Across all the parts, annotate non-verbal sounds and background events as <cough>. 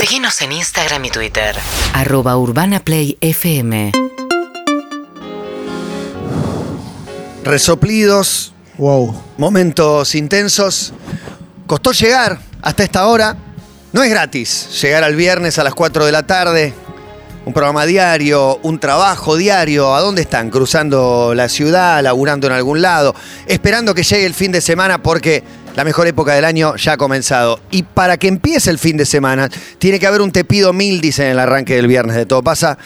Seguinos en Instagram y Twitter. Arroba Urbana Play FM. Resoplidos, Wow. momentos intensos. Costó llegar hasta esta hora. No es gratis llegar al viernes a las 4 de la tarde. Un programa diario, un trabajo diario. ¿A dónde están? Cruzando la ciudad, laburando en algún lado, esperando que llegue el fin de semana porque la mejor época del año ya ha comenzado. Y para que empiece el fin de semana, tiene que haber un te pido mil, dicen en el arranque del viernes de Todo Pasa,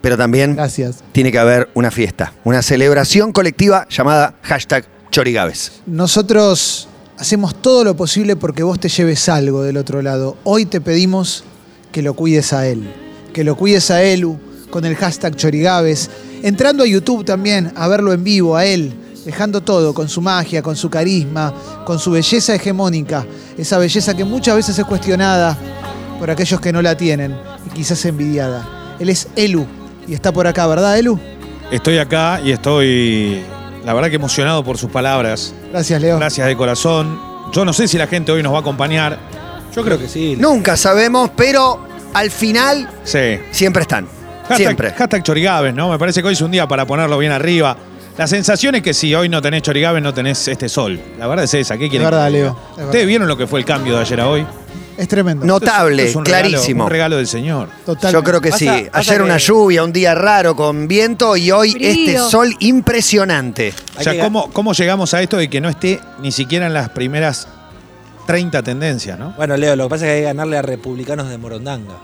pero también Gracias. tiene que haber una fiesta, una celebración colectiva llamada hashtag Chorigaves. Nosotros hacemos todo lo posible porque vos te lleves algo del otro lado. Hoy te pedimos que lo cuides a él. Que lo cuides a Elu con el hashtag Chorigaves. Entrando a YouTube también a verlo en vivo, a él. Dejando todo, con su magia, con su carisma, con su belleza hegemónica. Esa belleza que muchas veces es cuestionada por aquellos que no la tienen y quizás envidiada. Él es Elu y está por acá, ¿verdad, Elu? Estoy acá y estoy, la verdad que emocionado por sus palabras. Gracias, Leo. Gracias de corazón. Yo no sé si la gente hoy nos va a acompañar. Yo creo que sí. Nunca sabemos, pero al final Sí. siempre están. Hashtag, Siempre. hashtag Chorigaves, ¿no? Me parece que hoy es un día para ponerlo bien arriba. La sensación es que si hoy no tenés Chorigaves, no tenés este sol. La verdad es esa. ¿Qué Es quieren? verdad, que Leo. diga? es verdad. ¿Ustedes vieron lo que fue el cambio de ayer a hoy? Es tremendo. Notable, Esto es un regalo- clarísimo. un regalo del Señor. Totalmente. Yo creo que Pasa- sí. pasa Ayer una que- lluvia, un día raro con viento y hoy Frío. este sol impresionante. O Hay sea, que- ¿cómo, ¿cómo llegamos a esto de que no esté ni siquiera en las primeras 30 tendencias, no? Bueno, Leo, lo que pasa es que hay que ganarle a republicanos de Morondanga.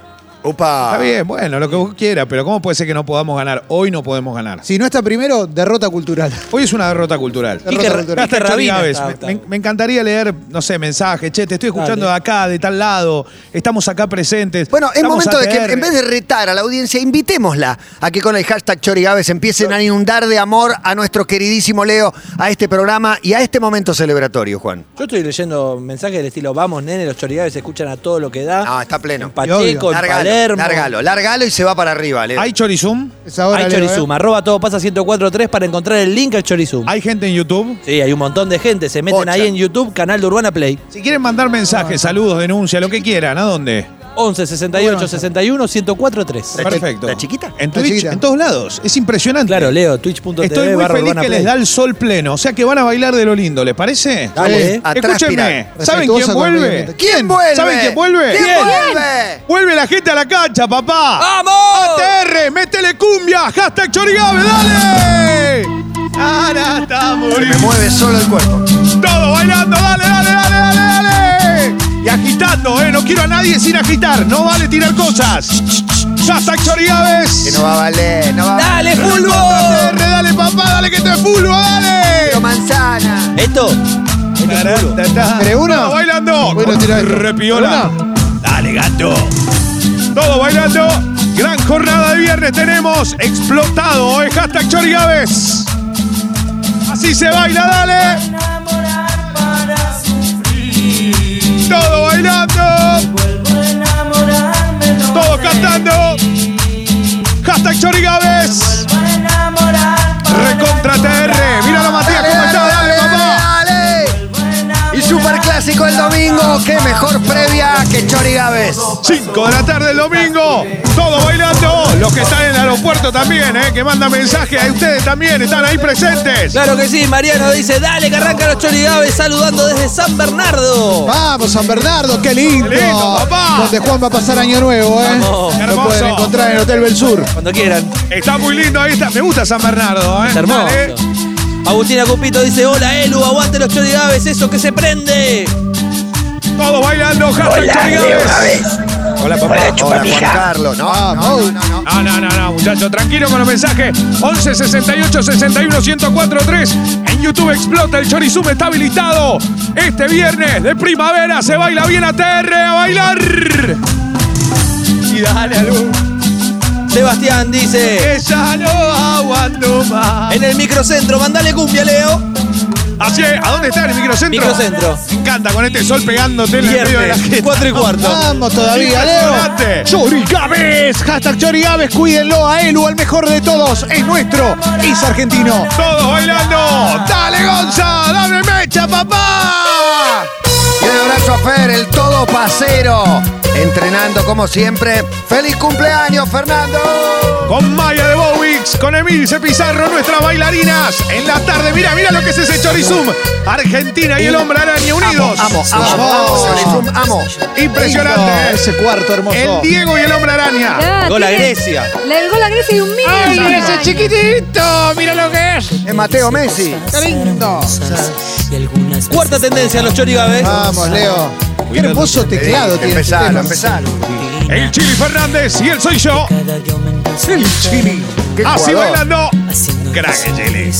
Upa. Está bien, bueno, lo que vos quieras, pero ¿cómo puede ser que no podamos ganar? Hoy no podemos ganar. Si no está primero, derrota cultural. Hoy es una derrota cultural. Derrota cultural. Quique Hashtag Chori Rabina Gávez. está Me, me- me encantaría leer, no sé, mensajes. Che, te estoy escuchando Dale. de acá, de tal lado. Estamos acá presentes. Bueno, es Estamos momento de que ATR. en vez de retar a la audiencia, invitémosla a que con el hashtag Chorigaves empiecen a inundar de amor a nuestro queridísimo Leo, a este programa y a este momento celebratorio, Juan. Yo estoy leyendo mensajes del estilo, vamos, nene, los chorigaves se escuchan a todo lo que da. No, está pleno. En Pacheco, en Lárgalo, Palermo. Lárgalo, lárgalo y se va para arriba, Leo. ¿Hay Chorizum? Es ahora, Hay Leo, Chorizum, ¿eh? arroba todo pasa 1043 para encontrar el link al Chorizum. ¿Hay gente en YouTube? Sí, hay un montón de gente. Se meten ahí en YouTube, canal de Urbana Play. Si quieren mandar mensajes, saludos, denuncia, lo que quieran, ¿a dónde? 11 68 Bueno, 61 1043. ¿La chi- Perfecto. la chiquita? En La Twitch, chiquita. en todos lados. Es impresionante. Claro, Leo, twitch.tv Estoy muy barra feliz Urbana que les Play. da el sol pleno. O sea que van a bailar de lo lindo, ¿les parece? Dale, eh. Escúchenme. ¿Saben quién Respetuosa con el medio vuelve? ambiente. ¿Quién vuelve? ¿Saben quién vuelve? ¿Quién ¿Quién? vuelve? Vuelve la gente a la cancha, papá. ¡Vamos! ATR, métele cumbia, hashtag Chorigabe, dale. Ahora estamos. Se me mueve solo el cuerpo. Todo bailando, dale, dale, dale, dale, dale. Y agitando, eh. No quiero a nadie sin agitar. No vale tirar cosas. Hashtag Chorigaves. Que no va a valer, no va a valer. ¡Dale, fútbol! dale, papá, dale que te fulbo, dale. Pero manzana. Esto. Esto es. ¿Querés una? Todo bailando. Bueno, tira. Repiola. Dale, gato. Todo bailando. Gran jornada de viernes tenemos. Explotado, eh. Hashtag Chorigaves. Así se baila, dale. Todo bailando. Todo cantando. Hashtag Chorigaves. Recontra TR. Míralo, Matías, cómo está. El domingo. Qué mejor previa que Chorigaves. 5 de la tarde el domingo, todo bailando. Los que están en el aeropuerto también, eh, que mandan mensajes, a ustedes también están ahí presentes. Claro que sí, Mariano dice, dale que arranca los chorigaves saludando desde San Bernardo. Vamos, San Bernardo, qué lindo. Qué lindo, papá. Donde Juan va a pasar año nuevo, ¿eh? Vamos. Lo Hermoso. pueden encontrar en Hotel Belsur. Cuando quieran. Está muy lindo ahí está. Me gusta San Bernardo, eh. Es hermoso. Dale. Agustina Cupito dice, hola Elu, aguante los chorigaves, eso que se prende. Todo bailando, hashtag Chorigaves. Hola, papá. Hola, Juan Carlos. No, no, no, no, no. No, no, muchachos, tranquilo con los mensajes. 11 68 61 104 3. En YouTube explota el Chorizum, está habilitado. Este viernes de primavera se baila bien a TR a bailar. Y dale a luz. Sebastián dice, Que ya no aguanto más. en el microcentro, mandale cumbia, Leo. Así es, ¿a dónde está el microcentro? Microcentro. Me encanta con este sol pegándote en el medio de la gente. 4 y cuarto. Vamos todavía. Leo. Chorigaves, hashtag Chorigaves, cuídenlo a Elu, al mejor de todos. Es nuestro, es argentino. Todos bailando. Dale, Gonza, dame mecha, papá. Y un abrazo a Fer, el todo pasero. Entrenando como siempre. ¡Feliz cumpleaños, Fernando! Con Maya de Bowix, con Emilce Pizarro, nuestras bailarinas. En la tarde, mira, mira lo que es ese chorizum. Argentina y el hombre araña unidos. Amo, amo, amo, amo, Chorizum, amo. Impresionante. ¿eh? ese cuarto hermoso. El Diego y el hombre araña. Ya, Gol a tiene- Grecia. Le- El gol a Grecia y un mini. ¡Ay, ese chiquitito! ¡Mira lo que es! Es Mateo Messi. ¡Qué lindo! Cuarta tendencia en los chorigabes. Vamos, Leo. Qué hermoso teclado tiene este Empezalo, tema. empezalo. El Chili Fernández y él soy yo. El Chini. Qué Así jugador. bailando. Crack el Chili.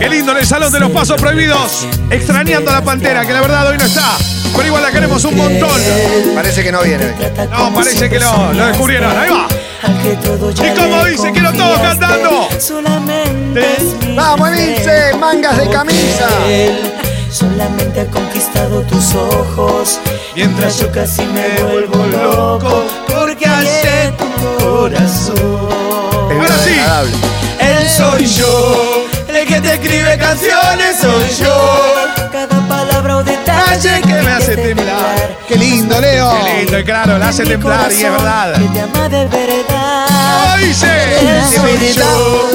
Qué lindo en el Salón de los Pasos Prohibidos. Extrañando a la Pantera, que la verdad hoy no está. Pero igual la queremos un montón. Parece que no viene hoy. No, parece que lo, lo descubrieron. Ahí va. Y como dice, quiero todos cantando. Vamos, Emilce, mangas de camisa. Solamente ha conquistado tus ojos. Mientras yo casi me vuelvo loco. Porque hallé tu corazón. Ahora sí. Él soy yo. El que te escribe canciones soy yo. Cada palabra o detalle que me hace temblar. Qué lindo, Leo. Qué lindo y claro, la hace temblar y es verdad. Que te ama de verdad. Soy yo.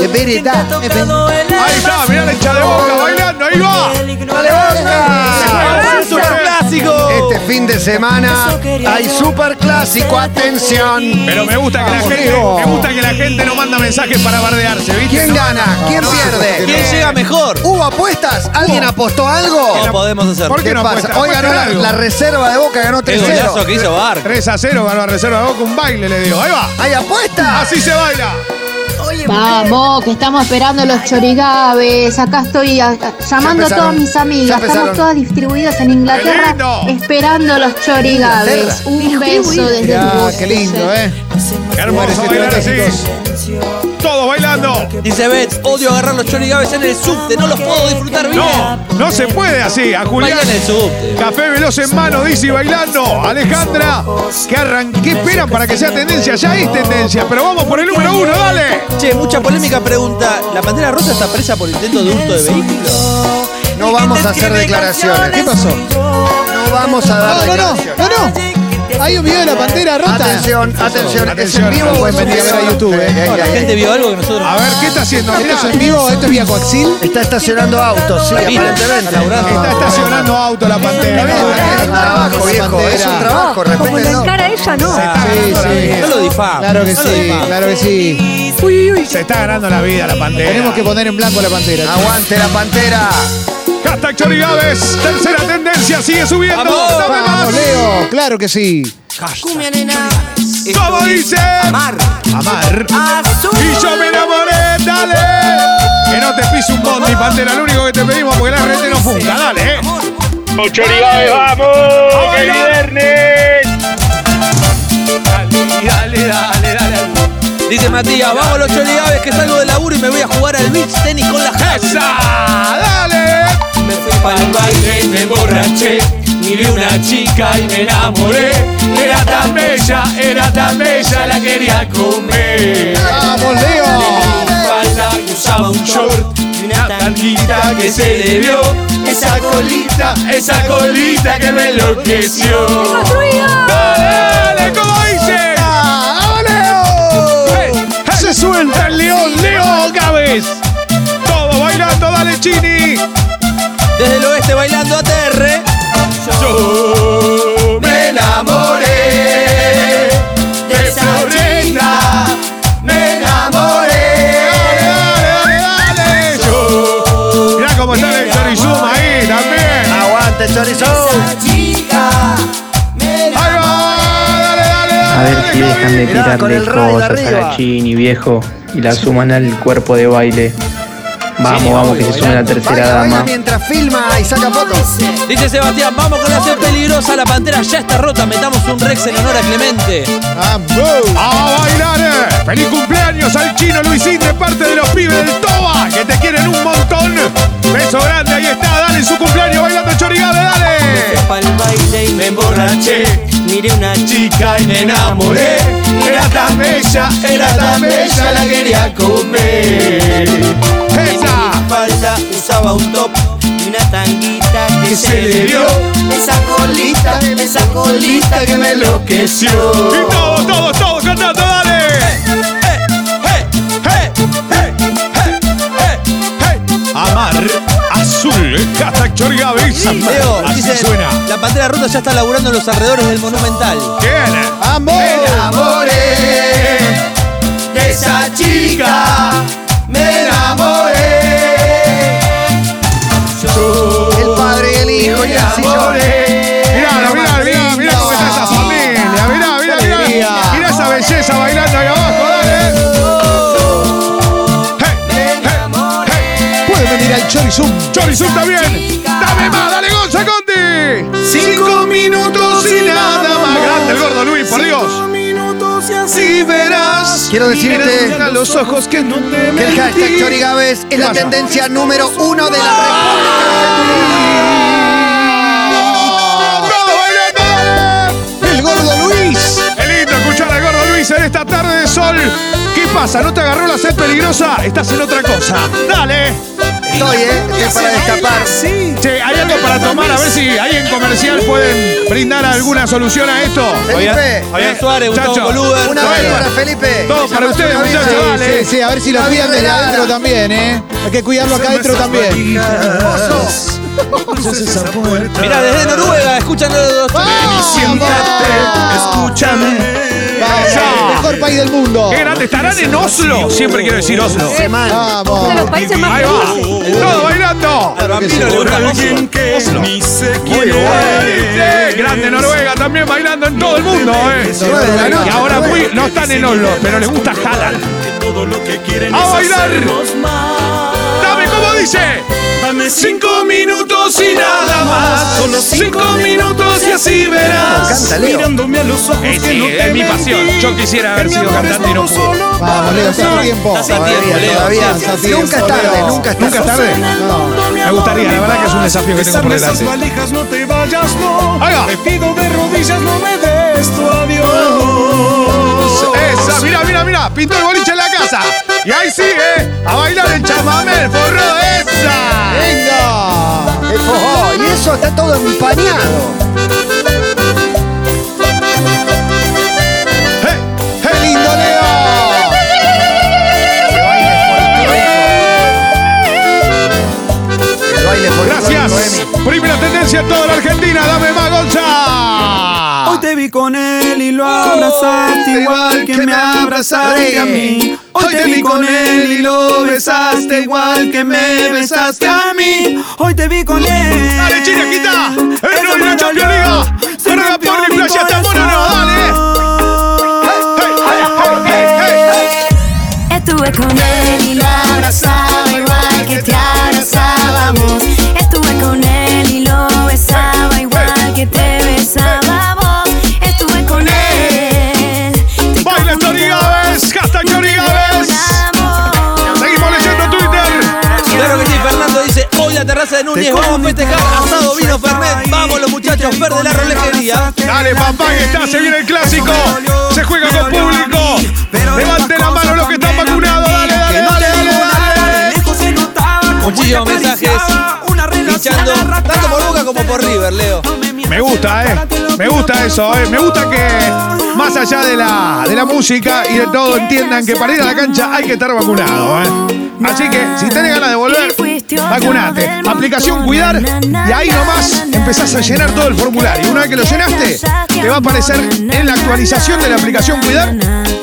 de verdad, tocado el Ahí está, mirá la hincha de boca bailando, ahí va. ¡Dale, Boca! ¡Es un clásico! Este fin de semana hay super clásico, atención. Pero me gusta que la gente, me gusta que la gente no manda mensajes para bardearse, ¿viste? ¿Quién No. gana? ¿Quién pierde? ¿Quién llega mejor? ¿Hubo apuestas? ¿Alguien apostó algo? ¿Qué podemos hacer? ¿Por qué ¿Qué no pasa? apuesta? Hoy ganó la, reserva de Boca, ganó Qué 3-0. Golazo que hizo Bar. 3 a 0 ganó la reserva de Boca, un baile le dio. Ahí va. ¿Hay apuestas? Así se baila. Vamos, que estamos esperando los chorigabes. Acá estoy a- llamando a empezaron, todas mis ya amigas. empezaron. Estamos todas distribuidas en ¡Qué Inglaterra lindo! esperando los chorigabes. Un beso desde Mirá, Bruselas. qué lindo, ¿eh? Qué hermoso bailar así. Todos bailando. Dice Bet, odio agarrar los chorigabes en el subte, no los puedo disfrutar bien. No, no se puede así. A Julián. En el subte. Café veloz en mano, dice y bailando. Alejandra, que arran ¿qué esperan para que sea tendencia? Ya es tendencia, pero vamos por el número uno, dale. Che, mucha polémica pregunta. ¿La Pantera Rosa está presa por intento de hurto de vehículo? No vamos a hacer declaraciones. ¿Qué pasó? No vamos a dar No, no, no, declaraciones. no, no. Hay un video de la pantera rota. Atención, atención. ¿Es en vivo o es a ver a YouTube, eh. La gente vio algo que nosotros. A ver, ¿qué está haciendo? ¿Esto es en vivo? ¿Esto es vía coaxil? Está estacionando autos, sí, Mira, aparentemente. está estacionando auto la pantera. Es un trabajo, viejo. Es un trabajo, Como respétenlo. encara ella, no. Sí, la. No lo difama. Claro que no lo sí, difama. claro que sí. Uy, uy. Se está ganando la vida la pantera. Tenemos que poner en blanco la pantera. Aguante la pantera. Hashtag Chorigaves, tercera tendencia, sigue subiendo. ¡Vamos! Dame más. Vamos, Leo. Claro que sí. ¿Cómo dice? Amar. Amar. Y yo me enamoré, dale. Que no te pise un bondi, pantera. Lo único que te pedimos porque la red no funca, dale, eh. Chorigabe, vamos, ¡A que viernes. Dale, dale, dale, dale. Dice Matías, vamos los chorigabes que salgo de laburo y me voy a jugar al beach tenis con la. ¡Esa! ¡Dale! Me fui para el baile, me emborraché. Miré una chica y me enamoré. Era tan bella, era tan bella, la quería comer. Vamos, Leo. y usaba un short y una tanguita que se le vio. Esa colita, esa colita que me enloqueció. ¡Dale! ¿Cómo dice? Se suelta el león, Leo Gávez. Todo bailando, dale, Chini. Desde el oeste bailando a Terre. Yo me enamoré de esa chica. Me enamoré. Dale, dale, dale. Yo. Mirá cómo está el Chorizuma ahí también. Aguante, chorizo. Esa chica. Me Ahí va, dale, dale, dale. A ver si dejan de tirarle cosas a la Chini, viejo, y la suman al cuerpo de baile. Vamos, vamos, que se sume la tercera Baila, baila dama. mientras filma y saca fotos. Dice Sebastián, vamos con la C peligrosa, la pantera ya está rota, metamos un Rex en honor a Clemente. Vamos. A bailar. eh. Feliz cumpleaños al chino Luisín de parte de los pibes del Toba, que te quieren un montón. Beso grande, ahí está, dale en su cumpleaños bailando Chorigabe, dale. para el baile y me emborraché. Miré una chica y me enamoré. Era tan bella, era tan bella, la quería comer. Esa. falda usaba un top y una tanguita que que se le dio. Esa colita, esa colita que me enloqueció. Y todos, todos, todos cantando, dale. Amar azul, hashtag Chorigavis. Leo, Así dice, suena. la Pantera Rota ya está laburando en los alrededores del Monumental. ¿Quién? ¡Vamos! Me enamoré de esa chica. Me enamoré. Yo El padre y el hijo y así yo. Mirá, mirá, mirá, mirá cómo está esa familia. Mirá, mirá, mirá. Mirá esa belleza bailando ahí abajo, dale. Hey, hey, hey. Pueden venir al Chorizum. Chorizum también. Dame más, dale Gonza Conti. Cinco minutos y nada más. Grande el gordo Luis, por Dios. Si verás. Quiero decirte a los ojos que no te Que el hashtag mentí. Chorigaves es la pasa? tendencia número uno de la ¡Bravo, bailando! El gordo Luis. Es lindo escuchar al gordo Luis en esta tarde de sol. ¿Qué pasa? ¿No te agarró la sed peligrosa? Estás en otra cosa. Dale. Estoy, ¿eh? Estoy para destapar. Che, ¿hay algo para tomar? A ver si ahí en comercial pueden brindar alguna solución a esto. Felipe, Fabián Suárez, Gustavo Muchacho. Coluber. una vez para Felipe. Todo para ustedes, muchachos, Sí, dale. sí, sí, a ver si lo cuidan desde adentro también, ¿eh? Hay que cuidarlo acá adentro también. Oso. Mirá, desde Noruega, escuchan los escúchame. Vamos, mejor país del mundo. Qué grande. ¿Estarán en Oslo? Siempre quiero decir Oslo. Uno de los Vamos. países más Ahí va. Todo bailando. Al vampiro le gusta Oslo. ni grande Noruega también bailando en todo el mundo, eh. Y ahora muy, no están en Oslo, pero les gusta Halal. ¡A bailar! Dice. Dame cinco minutos y nada más. Solo cinco minutos y así verás. Canta, Leo. Mirándome a los ojos Eh, que sí, no te es mi pasión. Yo quisiera haber sido cantante y no pude. solo Vamos, Leo, está a tiempo. Hace tiempo, Todavía, Leo. todavía. hace tiempo, Nunca es tarde, Leo. nunca es Nunca es tarde. Me gustaría, la verdad que es un desafío que tengo por delante. valijas no te vayas, no. Ahí va. Te pido de rodillas, no me des tu adiós. Esa, mira, mira, mira, pintó el boliche en la casa. Y ahí sigue a bailar el chamamé, el forro esa. ¡Venga! El fojó. Y eso está todo empañado. Hey, ¡Qué lindo, Leo! El baile folclórico, Gracias. Primera tendencia en toda la Argentina. Dame más, Gonza. Hoy te vi con él y lo abrazaste igual que me abrazaste a mí. Hoy te vi con él y lo besaste igual que me besaste a mí. Hoy te vi con él. Dale, Chinequita. El Eso rol de dolió. League. Se rompió mi playa hasta no, dale. Estuve con él y lo abrazaba igual que te abrazábamos. Estuve con él y lo besaba igual que te besábamos. Amor. Seguimos leyendo Twitter. Claro que sí, Fernando dice, hoy la terraza de Núñez, vamos a festejar, asado, vino, Fernet, vamos los muchachos, Fer de la rolejería. Dale, papá, que está, se viene el clásico. Se juega con público. Levante la mano los que están vacunados. Dale, dale, dale, dale, dale. Muchísimos mensajes, pinchando, tanto por Boca como por River, Leo. Me gusta, eh. Me gusta eso, eh. Me gusta que más allá de la, de la música y de todo entiendan que para ir a la cancha hay que estar vacunado, eh. Así que si tenés ganas de volver, vacunate. Aplicación Cuidar y ahí nomás empezás a llenar todo el formulario. Una vez que lo llenaste, te va a aparecer en la actualización de la aplicación Cuidar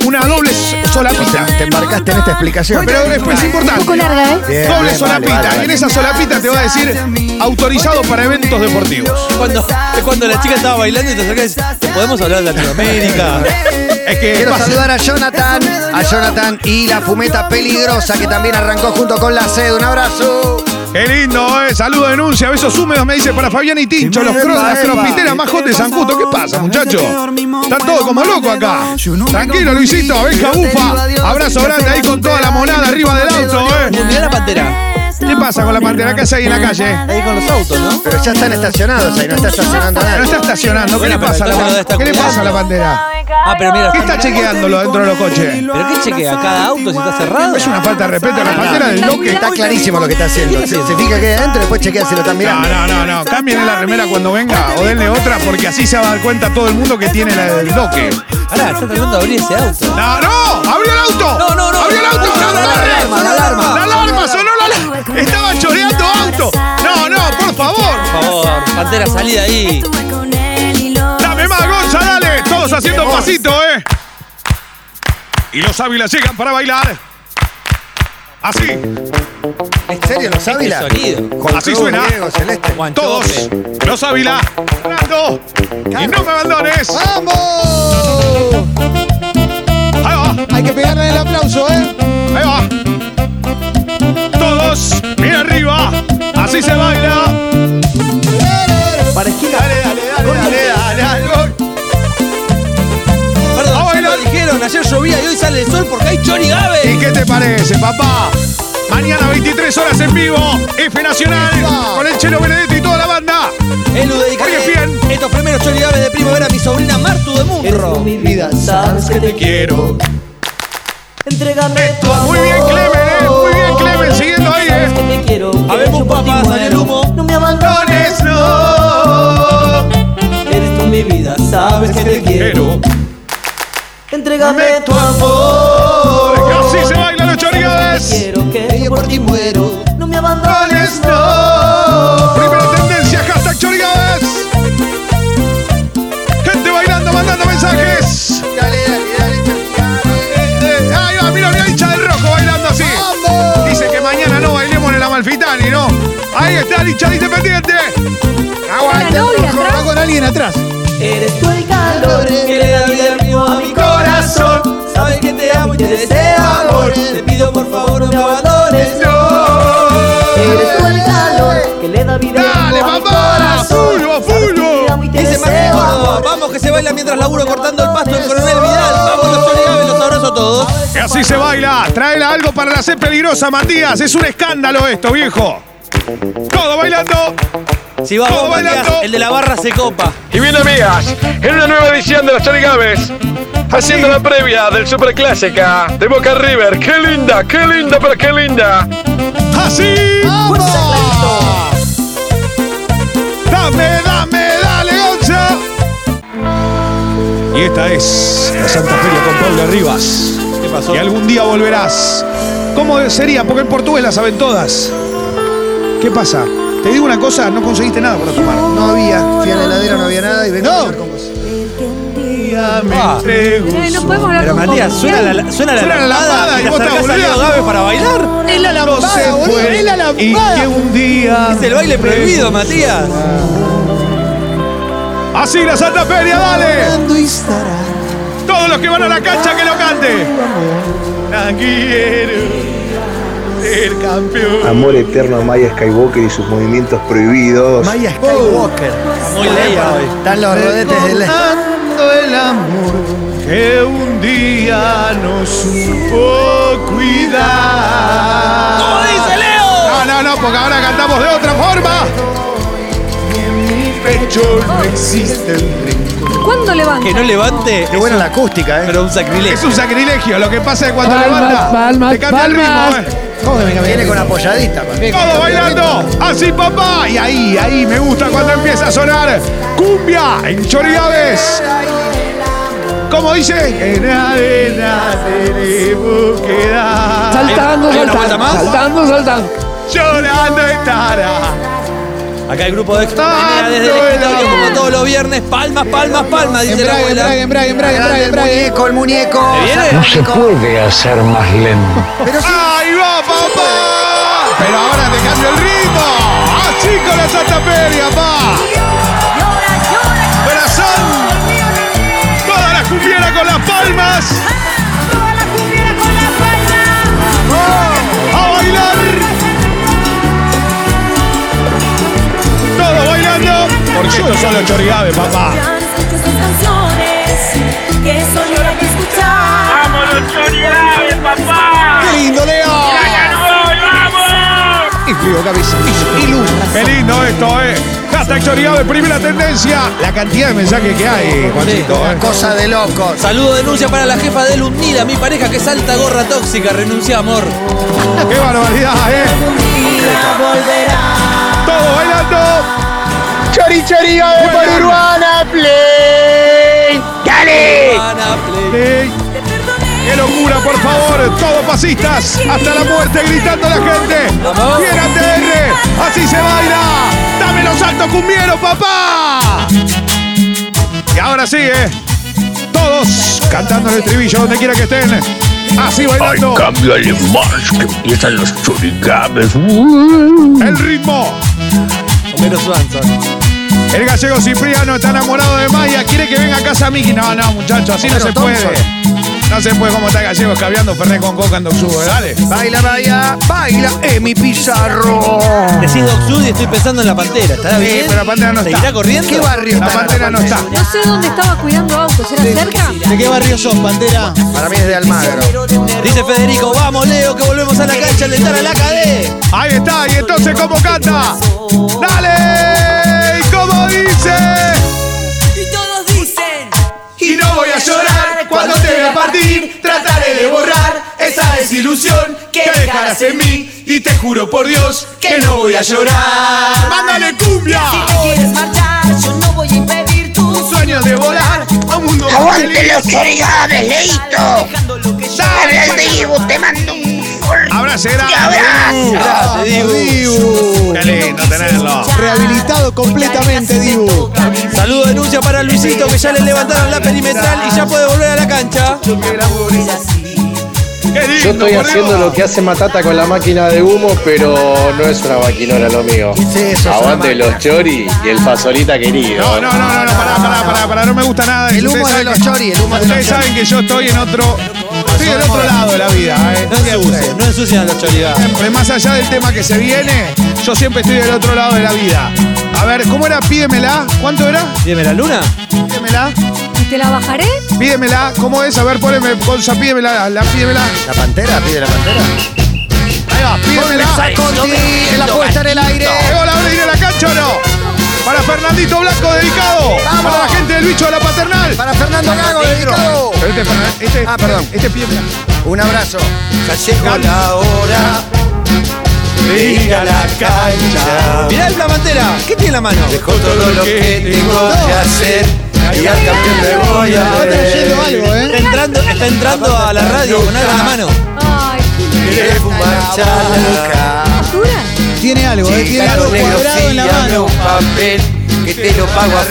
una doble solapita. Te embarcaste en esta explicación. Pero después es importante. poco larga, ¿eh? Bien, Doble bien, solapita. vale, vale, Y en esa solapita te va a decir autorizado para eventos deportivos. Cuando, es cuando la chica estaba bailando y te acercas y dices, ¿te podemos hablar de Latinoamérica? Es que Quiero pasa- saludar a Jonathan, a Jonathan y la fumeta peligrosa que también arrancó junto con la sed. Un abrazo. Qué lindo, eh. Saludo, denuncia, besos húmedos, me dice para Fabián y Tincho, los cros, las crofiteras más hot de San Justo. ¿Qué pasa, muchachos? Están todos como locos acá. Tranquilo, Luisito, venga, bufa. Abrazo grande ahí con toda la monada arriba del auto, eh. Mirá la pantera, ¿Qué pasa con la pantera? ¿Qué hace ahí en la calle? ahí con los autos, ¿no? Pero ya están estacionados ahí, no está estacionando No nadie. está estacionando. ¿Qué le pasa a la no pantera? ¿Qué le pasa a la pantera? Ah, pero mira, ¿Qué está chequeándolo dentro de los coches? ¿Pero qué chequea? ¿Cada auto si está cerrado? Es una falta de respeto a la pantera del loque. Está clarísimo lo que está haciendo. Se, se fija que hay adentro, después chequea si lo están No, mirando. no, no, no. Cámbienle la remera cuando venga o denle otra porque así se va a dar cuenta todo el mundo que tiene la del loque. Ahora, está tratando de abrir ese auto. ¡No, no! ¡Abrió el auto! No, no, no. ¡Abrió el auto! No, ¡No, la alarma, la alarma. ¡La alarma! ¡Sonó la alarma! ¡Estaba choreando auto! ¡No, no! ¡Por favor! Por favor, Pantera, salí de ahí. Estuve con él y lo ¡Dame más, Gonza, dale! Todos haciendo pasito, ¿eh? Y los Ávilas llegan para bailar. Así. ¿En serio, los Ávila? Este. Con Así suena. Diego, Celeste. Todos. Los Ávila. Ganando. Y no me abandones. ¡Vamos! Ahí va. Hay que pegarle el aplauso, ¿eh? Así se baila. Para esquina. Dale, dale, dale, dale, dale, dale. Perdón, ya lo bailando. dijeron. Ayer llovía y hoy sale el sol porque hay Chori ¿Y Gabe. qué te parece, papá? Mañana 23 horas en vivo, F Nacional, con el Chelo Benedetto y toda la banda. Elu, dedicaré Oye, bien. estos primeros Chori Gabes de primavera a mi sobrina Martu de Murro. vida, sabes que te quiero. Entrégame tu Muy bien, Clemen, Clemen, siguiendo ahí, eh. te quiero. Habemos papas en el humo. No me abandones, Dones, no. eres tú mi vida, sabes que te quiero. Entrégame tu que amor. así se bailan los chorigades. quiero, que yo por ti muero. No me abandones, no. Primera tendencia, hashtag chorigades. Gente bailando, mandando mensajes. Ahí está el hincha de independiente. Aguante. Va con alguien atrás. Eres tú el calor que le da vida mío a mi corazón. Sabes que te amo y te deseo amor. Te pido por favor no me abandones. Eres tú el calor que le da vida Dale, a mi papá. corazón. Fulvo, y Dice Martín deseo Córdoba, vamos que se baila mientras laburo cortando el pasto del coronel Vidal. Vamos los Gabes, los abrazo a todos. Que así se baila. Tráela algo para la sed peligrosa, Matías. Es un escándalo esto, viejo. Todo bailando. Si vamos, Todo bailando. el de la barra se copa. Y bien, amigas, en una nueva edición de los Chorigaves, haciendo la previa del Superclásica de Boca River. ¡Qué linda, qué linda, pero qué linda! Así. Dame, dame, dale, Gonza. Y esta es la Santa Feria con Paula Rivas. ¿Qué pasó? Y algún día volverás. ¿Cómo sería? Porque en portugués la saben todas. ¿Qué pasa? Te digo una cosa, no conseguiste nada para tomar. No había, fui a la heladera, no había nada y vengo a hablar con vos. Ah. Pero no podemos hablar Pero con Matías, suena confianza. la, suena la Suena la lambada lambada y vos te Gabe para bailar. Es la lambada, boludo. Es la Y lambada. que un día. Es el baile prohibido, Matías. Así la Santa Feria, dale. Estará. Todos los que van a la cancha que lo cante. La quiero ser campeón. Amor eterno a Maya Skywalker y sus movimientos prohibidos. Maya Skywalker. Muy leia hoy. Están los rodetes del el amor que un día no supo cuidar. ¿Cómo dice Leo? No, no, no, porque ahora cantamos de otra forma. Pecho no existe el rencor. ¿Cuándo levanta? Que no levante. Qué buena la acústica, ¿eh? Pero un sacrilegio. Es un sacrilegio. Lo que pasa es que cuando Palmas, levanta, palmas, te cambia el ritmo. palmas. ¿eh? Viene con apoyadita. Todo bailando, así papá. Y ahí, ahí me gusta cuando empieza a sonar cumbia en Chorigaves. ¿Cómo dice? En arena tenemos que dar. Saltando, ¿Hay una vuelta saltando, más? saltando, saltando. Llorando estará. Acá el grupo de extra desde el escritorio, como todos los viernes. Palmas, palmas, palmas, dice la abuela. embrague, embrague, embrague, embrague, muñeco, el muñeco. ¿Te viene? No se puede hacer más lento. Pero sí, ¡Ahí va, papá! Pero ahora te cambio el ritmo. Así con la Santa Feria, pa. Corazón. Toda la cumbiera con las palmas. Todo bailando. Porque estos son los chorigaves, papá. Que escuchar. ¡Vamos los Chorigaves, papá! ¡Qué lindo, Leo! ¡Vamos! Y frío, cabeza. Y, luz. Qué lindo esto, eh. Hashtag Chorigabe, primera tendencia. La cantidad de mensajes que hay, Juanchito. Sí. ¿eh? Cosa de locos. Saludo denuncia para la jefa de Lumnida, mi pareja que salta gorra tóxica. Renuncia, amor. ¡Qué barbaridad, eh! Todo bailando. Chori Chorigabe por Urbana Play. ¡Dale! Play. ¡Qué locura, por favor! Todos pasistas, hasta la muerte gritando a la gente. ¡Bien ATR! ¡Así se baila! ¡Dame los saltos cumbieros, papá! Y ahora sigue. Todos cantando el estribillo donde quiera que estén. Así bailando. cambio de march que empiezan los chorigabes. Uh. El ritmo. Homero Swanson. El gallego Cipriano está enamorado de Maya. Quiere que venga a casa Miki. No, no, muchachos, así no Homero se puede. No se puede como está el gallego escabeando Fernet con coca en Doxugo. Dale. Baila, baila, baila, Emi Pizarro. Decís Doc Sud y estoy pensando en la pantera. ¿Estará Sí, bien? pero la pantera no ¿Seguirá está. corriendo? ¿Qué barrio La está? pantera no está. No sé dónde estaba cuidando autos, ¿era cerca? ¿De qué barrio sos, Pantera? Para mí es de Almagro. Dice Federico, vamos Leo, que volvemos a la cancha a alentar a la cadena. Ahí está, y entonces ¿cómo canta? ¡Dale! ¿Y cómo dice? Y todos dicen Y no voy a llorar cuando te vea partir Trataré de borrar esa desilusión Que dejarás en mí Y te juro por Dios Que no voy a llorar ¡Mándale cumbia! Si te quieres marchar Yo no voy a impedir tus Sueños de volar a un mundo ¡Aguante los chorigabes, Leito! Dejando lo que yo Habla el Dibu, te mando un fuerte Abrazo grande. abrazo. Gracias, Dibu. Dibu. Qué lindo tenerlo. Rehabilitado completamente, Dibu. Saludo denuncia para Luisito, que ya le levantaron la perimetral y ya puede volver a la cancha. Qué lindo, Yo estoy haciendo lo que hace Matata con la máquina de humo, pero no es una maquinora lo mío. Aguante los chori y el fasolita querido. No, no, no, no, no, pará, pará, pará, pará, no me gusta nada. El Ustedes humo de los chori, el humo de los Ustedes chori. saben que yo estoy en otro. Estoy del otro lado de la vida, ¿eh? No ensucian, no ensucian a los chorigaves. Siempre, más allá del tema que se viene, yo siempre estoy del otro lado de la vida. A ver, ¿cómo era? Pídemela. ¿Cuánto era? Dime la luna. Pídemela. ¿Y te la bajaré? Pídemela. ¿Cómo es? A ver, poneme, Gonza, pídemela. La, pídemela. ¿La pantera? ¿Pide la pantera? Ahí va, pídemela. Conti en la puesta en el aire. ¿Llegó la hora de ir a la cancha o no? Para Fernandito Blanco, dedicado. Vamos. Para la gente del bicho de la paternal. Para Fernando Gago, dedicado. Pero este, este, Ah, perdón. Este pídemela. Un abrazo. Ya llegó la hora de ir a la cancha. Mirá el Plamantera, ¿qué tiene en la mano? Dejo todo lo que tengo que hacer y al campeón me voy a Está trayendo algo, ¿eh? Está entrando, está entrando a la radio con algo en la mano. Ay, Quiere fumar chala. ¿factura? Tiene algo, ¿eh? Tiene algo cuadrado en la mano. un papel que te lo pago a.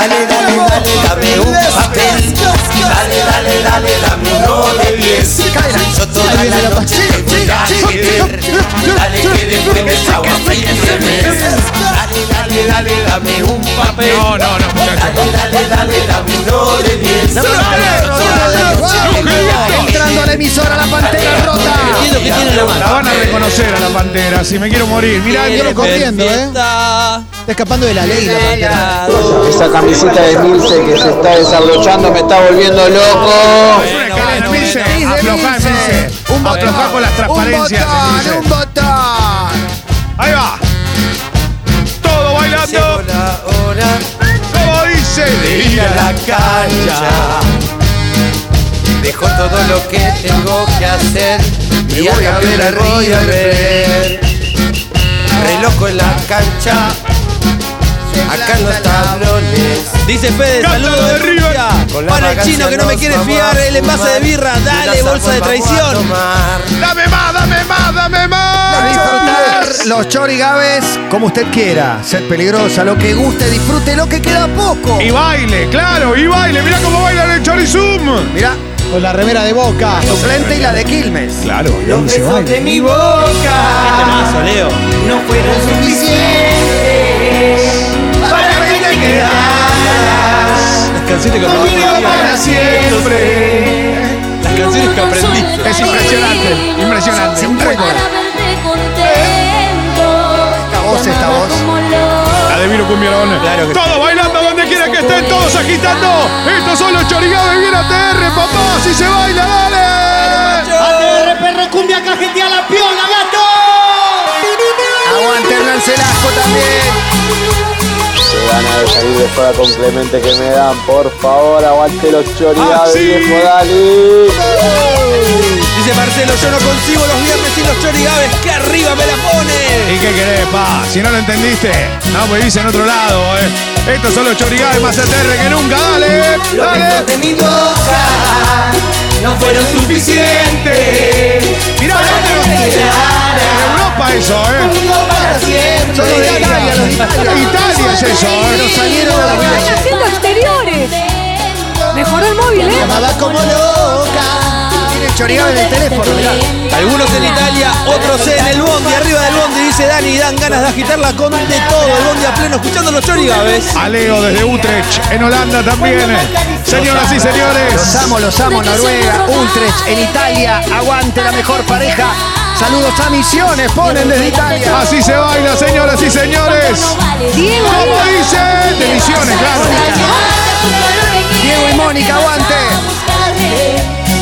Dale, dale, dale, dame un papel. Dale, dale, dale, dame uno de diez. Yo toda la la noche te voy a querer. Dale que después me pago a fin del mes. Dale, dale, dale, dame un papel. No, no, no, muchachos. Dale, dale, dale, dame uno de diez. Entrando a la emisora La Pantera Rota. La van a reconocer a la pantera, si me quiero morir. Mirá, quiero ver corriendo, ¿eh? Está escapando de la ley, la Pantera. Esa camiseta de Milce que se está desabrochando me está volviendo loco. Bueno, Milce. bueno. Aflojá, Milce. Un botón. Aflojá con las transparencias. Un botón, un botón. Ahí va. Todo bailando. Como dice. de ir a la cancha. Dejo todo lo que tengo que hacer y voy a ver me a el ver. Reloj en la cancha. Acá en los tablones. Dice Fede, saludos de River. Para el chino que no me quiere fiar, el envase de birra, dale, bolsa de traición. Dame más, dame más, dame A más. disfrutar los chorigaves como usted quiera. Sed peligrosa, lo que guste, disfrute lo que queda poco. Y baile, claro, y baile. Mirá cómo baila el Chorizum. Mirá, Con la remera de boca. suplente y la de Quilmes. Claro, y Los besos baila. de mi boca Temazo, Leo. No fueron suficientes Las canciones que aprendí. Conmigo para siempre Las canciones que aprendí. Es impresionante, impresionante. Un récord. Esta voz, esta voz. La de Viro Cumbierón. Claro que Todos bailando donde quiera que estén, todos agitando. Estos son los chorigados y viene ATR, papá. Si se baila, dale. ATR perro cumbia cajetea la piola, gato también. Se gana de salir de joda con Clemente que me dan, por favor, aguante los chorigaves, Ah, sí. viejo Dali. Dice Marcelo, yo no consigo los viernes sin los chorigaves, que arriba me la pone. ¿Y qué querés, pa? Si no lo entendiste, no, pues dice en otro lado, eh. Estos son los chorigaves más eternos que nunca, dale, dale. de mi boca no fueron suficientes. Mirá, para en Europa eso, eh. Conmigo para siempre. Son los de Italia, los de Italia. Italia es eso, eh. Pero salieron a la Están haciendo exteriores. Mejoró el móvil, ¿eh? Llamaba como loca. En el teléfono, mirá. Algunos en Italia, otros en el bondi, arriba del bondi, dice Dani, dan ganas de agitarla con de todo, el bondi a pleno, escuchando los chorigaves. Aleo desde Utrecht, en Holanda también. Señoras y señores. Los amo, los amo, Noruega, Utrecht, en Italia. Aguante la mejor pareja. Saludos a Misiones, ponen desde Italia. Así se baila, señoras y señores. Diego, ¿Cómo dice? De misiones, claro. Diego y Mónica, aguante.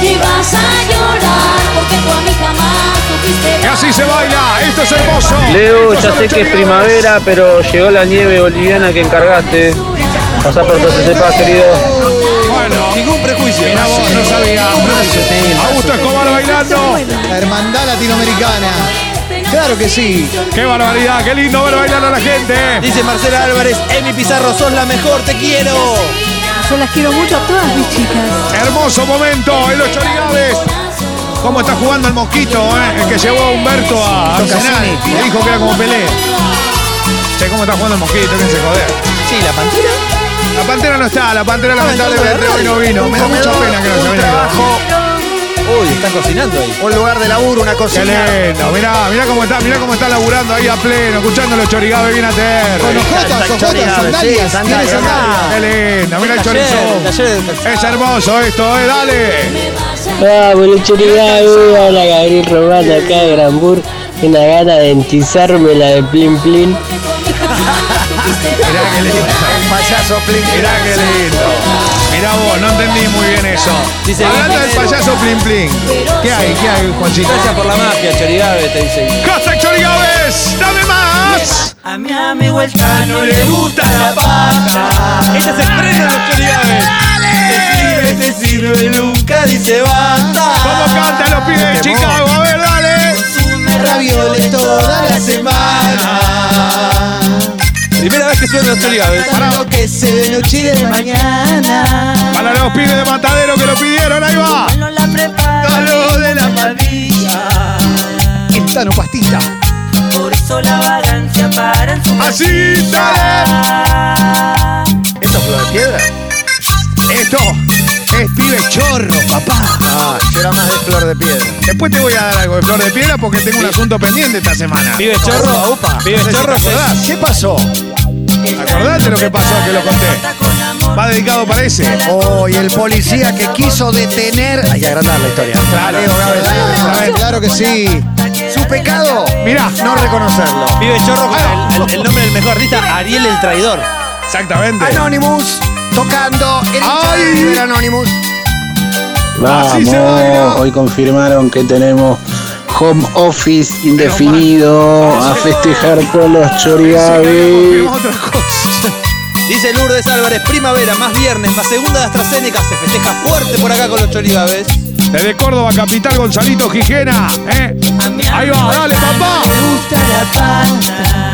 Y vas a llorar porque tú a mí jamás supiste Y así se baila. Esto es hermoso. Leo, Estos ya sé que es primavera, pero llegó la nieve boliviana que encargaste. Pasá por donde sepas, querido. Bueno, Ningún prejuicio. mira vos, no sabía. Augusto Escobar bailando. La hermandad latinoamericana. Claro que sí. Qué barbaridad, qué lindo ver bailar a la gente. Dice Marcela Álvarez, Emi Pizarro, sos la mejor, te quiero. Yo las quiero mucho a todas mis chicas. Hermoso momento en los chorigaves. ¿Cómo está jugando el mosquito, eh? El que llevó a Humberto a Arsenal. Le dijo que era como Pelé. Che, ¿cómo está jugando el mosquito? Que se joder. Sí, la pantera. La pantera no está, la pantera lamentablemente hoy no vino. Me da mucha pena que no se trabajo, Uy, están cocinando ahí. un lugar de laburo, una Qué cocina. lindo, mirá, mirá cómo está, mirá cómo está laburando ahí a pleno, escuchando los chorigaves bien a Con terra. ojotas, ojotas, Chorigaves, sandalias. sí, Tiene sandalias. sandalias. Qué lindo, mirá el chorizo. Es hermoso esto, eh, dale. Vamos, los chorigaves, hola Gabriel Román acá de Granbur. Una gana de entizarme la de Plin Plin. <laughs> Mirá qué lindo. Payaso Plin. Mirá qué lindo. Mirá vos, no entendí muy bien eso. Dice, Hablando del payaso Plin Plin. ¿Qué hay? ¿Qué hay, Juancito? Gracias por la magia, chorigaves, te dicen. ¡Hashtag chorigaves! ¡Dame más! A mi amigo el Tano le gusta la paja. Ella se prende los chorigaves. Te sirve, te sirve, nunca dice basta. ¿Cómo cantan los pibes de Chicago? A ver, dale. Consume ravioles toda la semana. Primera vez que chorigaves. Para lo que se de noche y de mañana. Para los pibes de Matadero que lo pidieron, ahí va. No la prepara lo de la padilla. Quintano Pastita. Por eso la vagancia para en su Así, dale. ¿Esto es flor de piedra? Esto es pibe chorro, papá. Ah, yo era más de flor de piedra. Después te voy a dar algo de flor de piedra porque tengo un asunto pendiente esta semana. Pibes chorro, upa. No si chorro, acordás. ¿Qué pasó? Acordate lo que pasó, que lo conté. Va dedicado para ese. Oh, y el policía que quiso detener. Hay que agrandar la historia. Claro. Ah, Leo, Claro que sí. Su pecado, Mirá. no reconocerlo. Pibes chorro, con el, el- el nombre del mejor artista, Ariel el Traidor. Exactamente. Anonymous tocando el Ay. Anonymous. Así se baila. Vamos, hoy confirmaron que tenemos home office indefinido a festejar con los cosa. Dice Lourdes Álvarez, primavera, más viernes, más segunda de AstraZeneca, se festeja fuerte por acá con los chorigaves. Desde Córdoba, capital, Gonzalito Gijena. ¿eh? Ahí va, dale, papá. Le gusta la pasta.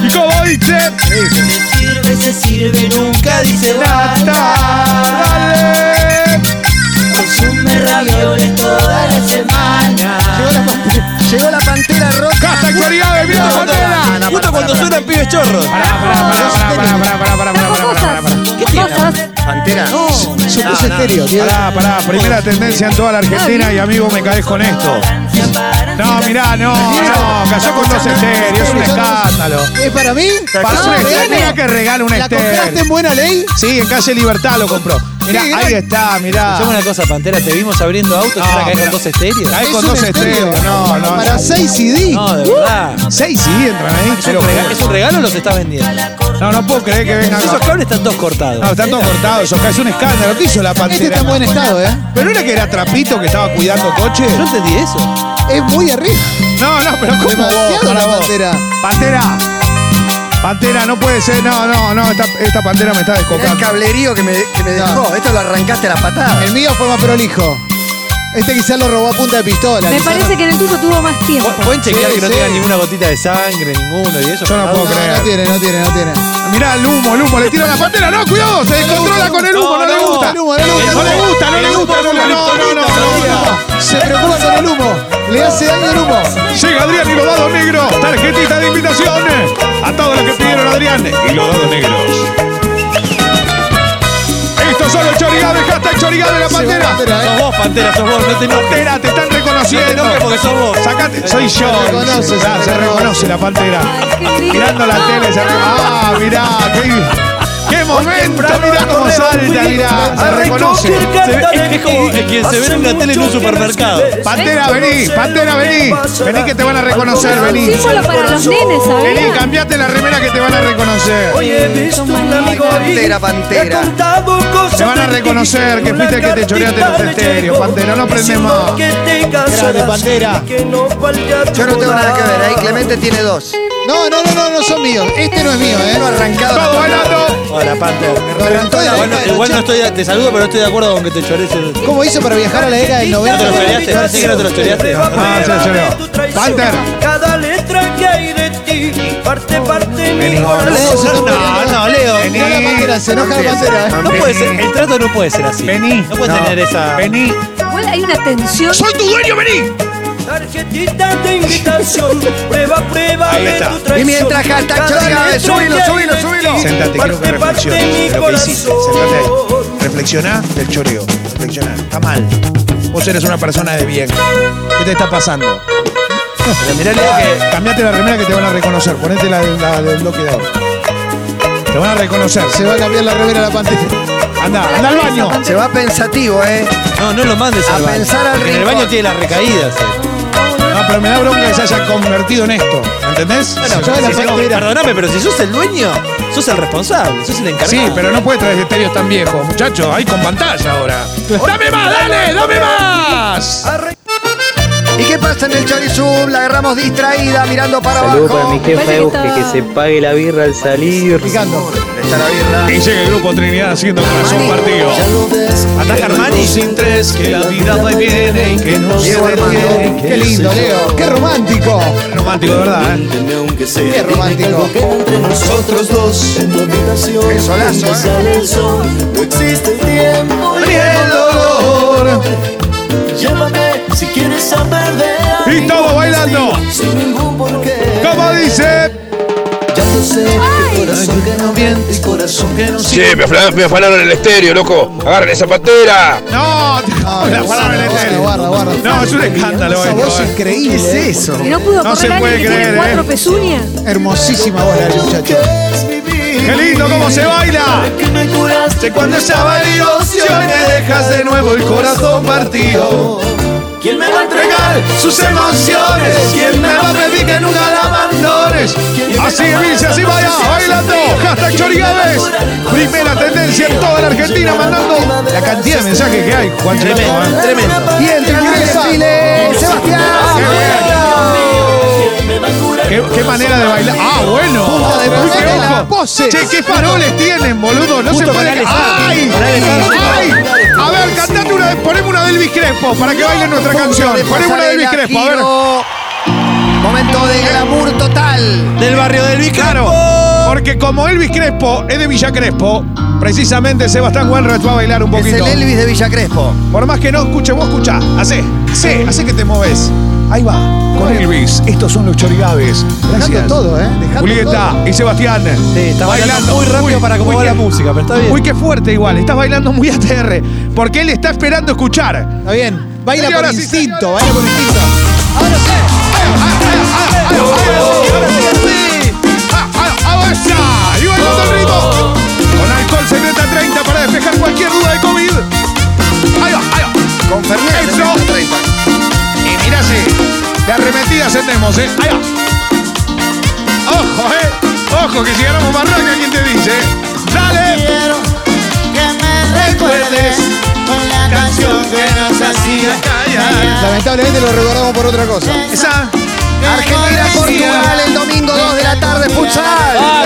¿Y cómo dice? Se sirve, se sirve, nunca dice basta. dale. Consume ravioles toda la semana. Llegó la pantera, llegó la pantera mira Justo pantera. justo cuando suenan pibes chorros. Pará, pará, pará, pará, pará, pará, pará, pará, pará, pará, pará. Es No, es no. estéreo, Diego. Pará, pará, primera tendencia en toda la Argentina y amigo me caes con esto. No, mirá, no, no, cayó con dos estéreos, es un escándalo. ¿Es para mí? Para un estéreo, mira que regala un ¿La compraste en buena ley? Sí, en calle Libertad lo compró. Mirá, ahí está, mirá. Escuchame una cosa, Pantera, te vimos abriendo autos y No, ahora caes con dos estéreos. Cae con Es un dos estéreo. estéreos, no, no. Para no. 6 CD. No, de verdad. Seis sí entran ahí. ¿Es un, rega- ¿Es un regalo o los estás vendiendo? No, no puedo creer que vengan. Esos cables están todos cortados. No, están todos cortados, eso es un escándalo. ¿Qué hizo la Este pantera? está en buen estado, ¿eh? ¿Pero no era que era Trapito que estaba cuidando coches? Yo no entendí eso. Es muy arriba. No, no, pero ¿cómo vos? Demasiado la vos. Pantera. Pantera, Pantera, no puede ser. No, no, no. Esta, esta pantera me está Mirá el descocando. cablerío que me, que me dejó. Esto lo arrancaste a la patada. El mío fue más prolijo. Este quizás lo robó a punta de pistola. Me parece no- que en el tuyo tuvo más tiempo. ¿Pueden chequear Sí, que no sí. tenga ninguna gotita de sangre, ninguno y eso? Yo no puedo No, creer. no tiene, no tiene, no tiene. Mirá el humo, el humo, le tira la pantera. No, cuidado, se descontrola con el humo, no, le gusta. El humo, no le gusta. No le gusta, no le gusta, no, no, no, no, no. Se preocupa con el humo. Le hace daño el humo. Llega Adrián y los dados negros. Tarjetita de invitación. A todos los que pidieron Adrián y los dados negros. Estos son los chorigaves, hashtag chorigabe la pantera. Pantera. Sos vos, Pantera, sos vos, no te enojes. Pantera, te están No te reconociendo. porque sos vos. Sacate, soy yo. Se reconoce, se reconoce. reconoce la pantera. Mirando la tele, se Ah, mirá, qué momento, mirá cómo salta, mirá, se reconoce. Se ve- es, como eh, quien se ve en la tele en un supermercado. Pantera, vení, Pantera, vení. Vení que te van a reconocer, vení. Símbolo para los nenes, Vení, ¿sabías? cambiate la remera que te van a reconocer. Hoy he visto un amigo. Pantera, pantera. Te van a reconocer que fuiste el que te choreaste los estéreos, Pantera, no prende diciendo más. que Grande, Pantera. y que no falte a Yo no tengo nada que ver. Ahí. Clemente tiene dos. No, no, no, no, no son míos. Este no es mío, ¿eh? No arrancado. Bailando. Hola, de la Igual, no 80. estoy, te saludo, pero no estoy de acuerdo con que te chores el. ¿Cómo hizo para viajar a la década del ¿No 90? te lo choreaste? ¿Así que no te lo choreaste? Ah, se choreó. Panther. Cada letra que hay de ti parte parte mi corazón. No, no, Leo. No la pantera, se enoja la pantera. ¿eh? No puede ser, el trato no puede ser así. Vení. No puede tener esa. Vení. Igual hay una tensión. Soy tu dueño, vení. Tarjetita de invitación, prueba, prueba Ahí de está. tu traición. Y mientras hay subilo, de subilo. ti Sentate, quiero que reflexiones de de lo que hiciste. Sentate ahí. Reflexioná del choreo. Reflexioná. Está mal. Vos eres una persona de bien. ¿Qué te está pasando? Mirá, que. Cambiate la remera que te van a reconocer. Ponete la, del- la del bloque de ahora. Te van a reconocer. Se va a cambiar la remera a la pantera. Anda, anda al baño. Se va pensativo, ¿eh? No, no lo mandes A al baño. pensar al Porque en el rincón. baño tiene las recaídas. eh. No, pero me da bronca que se haya convertido en esto. ¿Entendés? Bueno, Ya la si- si- pantera. perdóname, pero si sos el dueño, sos el responsable, sos el encargado. Sí, pero no puede traer estéreos tan viejos, muchachos. Hay con pantalla ahora. ¡Dame más, dale! ¡Dame más! ¿Y qué pasa en el Chorizum? La agarramos distraída, mirando para Saludos para abajo. mi jefa que Euge, está- que se pague la birra al salir. Picando. Está la birra. Y llega el grupo Trinidad haciendo corazón partido. Ataca Armani. sin tres, que la vida va y viene y que no Diego Armando. Qué lindo, Leo. Qué romántico. Romántico, de verdad, ¿eh? Qué romántico. Nosotros dos en tu habitación Qué solazo, ¿eh? sale el sol, no existe el sé, corazón que no miente, corazón que no Che, me, afla- me afanaron el estéreo, loco. Agarren esa pantera. No, No, del guarda, estéreo. guarda, guarda. No, es un escándalo Esa voz eh. increíble. ¿Qué es eso? Y no pudo No se correr puede alguien que creer, tiene cuatro ¿eh? pezuñas. Hermosísima voz la del muchacho. ¡Qué lindo cómo se baila! Cuando me dejas de nuevo el corazón partido. ¿Quién me va a entregar sus emociones. ¿Quién me va a pedir que nunca la abandones? Así dice, así vaya, bailando. Hashtag Chorigaves. Primera tendencia en toda la Argentina, mandando la cantidad de mensajes que hay, Juan Chico, ¿eh? Tremendo. Y entra en el desfile, Sebastián. ¿Qué, qué manera de bailar. Ah, bueno. Punta de Uy, qué ojo. la pose. Che, qué faroles tienen, boludo. No se Justo puede. Morales sabe. ¡Ay! ¡Ay! A ver, cantate una. Poneme una de Elvis Crespo para que baile nuestra canción. de Poneme una de Elvis Crespo, a ver. Momento de glamour total. Del barrio del Claro, porque como Elvis Crespo es de Villa Crespo, precisamente Sebastián Wenrich va a bailar un Es poquito. el Elvis de Villa Crespo. Por más que no escuche, vos escuchá. Hacé, hacé, hacé que te moves. Ahí va, con Elvis. Estos son los chorigaves. Gracias. Dejando todo, ¿eh? Dejando Julieta todo. y Sebastián. Sí, está bailando muy rápido para cómo va la música, pero está bien. Uy, qué fuerte igual. Estás bailando muy ATR. Porque él está esperando escuchar. Está bien. Baila por instinto, baila por instinto. Ahora sí. ¡Avanza! ¡Y bailando el ritmo! Con alcohol secreta 30 para despejar cualquier duda de COVID. Ahí va, ahí va. Con Fernández. Eso. 30. Y mira si de arremetida ascendemos, ¿eh? Ahí va. Ojo, ¿eh? Ojo, que si ganamos Barranca, ¿quién te dice? ¡Dale! Quiero que me recuerdes con la canción que nos hacía callar. Lamentablemente lo recordamos por otra cosa. Esa. Argentina, Portugal, el domingo 2 de la tarde, futsal.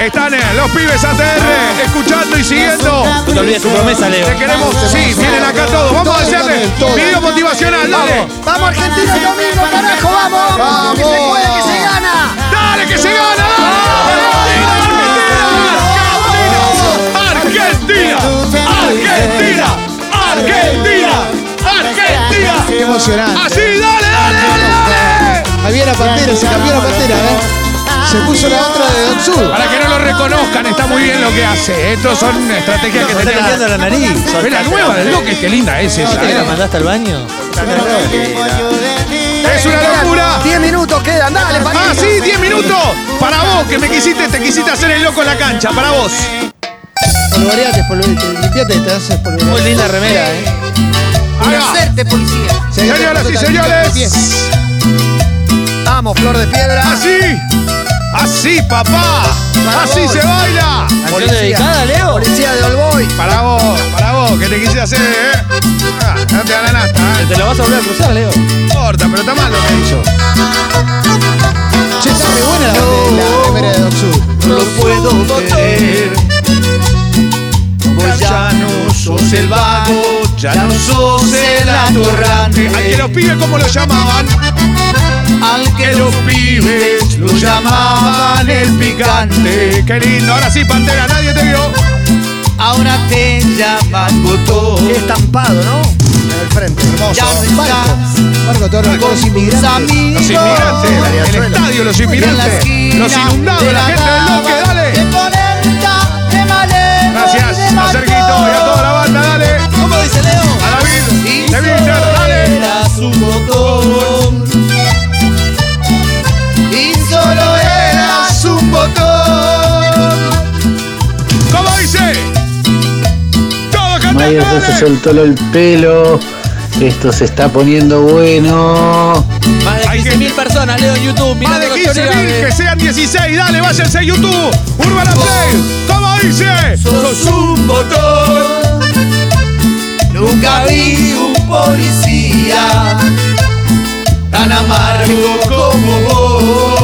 Están eh, los pibes ATR escuchando y siguiendo. No te olvides tu promesa, Leo. Te queremos, sí, vienen acá todos. Vamos a hacerle video motivacional, dale. Vamos, Argentina, el domingo, carajo, vamos. Vamos. Que se puede, que se gana. Dale, que se gana. Argentina, Argentina, Argentina, Argentina. Qué emocionante. Así, dale, viene la pantera, se cambió la pantera, ¿eh? Se puso la otra de Don Sur. Para que no lo reconozcan, está muy bien lo que hace. Estos son estrategias que está tenemos. cambiando la nariz. Ve la nueva del Duque, qué linda es esa. ¿Qué la eh. mandaste al baño? Es una locura. 10 minutos quedan, dale, Ah, Paquito. sí, 10 minutos. Para vos, que me quisiste, te quisiste hacer el loco en la cancha. Para vos. Polvoreate, polvoreate, limpiate, te haces polvoreate. Muy linda remera, ¿eh? Ahí va. Hacerte, policía. Señoras y señores. Flor de Piedra. Así. Así, papá. Así se baila. ¿Canción dedicada, Leo? Policía de Olboy. Para vos, para vos, que te quisiste hacer, ¿eh? Ah, no te da la nata, ¿eh? Te lo vas a volver a cruzar, Leo. No importa, pero está mal lo que hizo. Che, está re buena la, de Sur. No lo puedo creer. Vos ya no sos el vago, ya no sos el atorrante. Al que los pibes, ¿cómo lo llamaban? Al que los pibes lo llamaban el picante. Qué lindo, ahora sí, Pantera, nadie te vio. Ahora te llaman botón. Qué estampado, ¿no? En el frente. Hermoso. Marco, todos los los inmigrantes. Los inmigrantes, el estadio, los inmigrantes, los inundados, la gente del bloque, dale. Gracias a Serguito y a toda la banda, dale. ¿Cómo dice Leo? A David, de Víctor, dale. Su Mayer cantando, se soltó el pelo. Esto se está poniendo bueno. Más de Hay que- 15.000 personas, Leo, en YouTube. Más de los 15.000, que sean 16, dale, váyanse a YouTube. Urbana Play, ¿cómo dice? Sos un botón. Nunca vi un policía tan amargo como vos.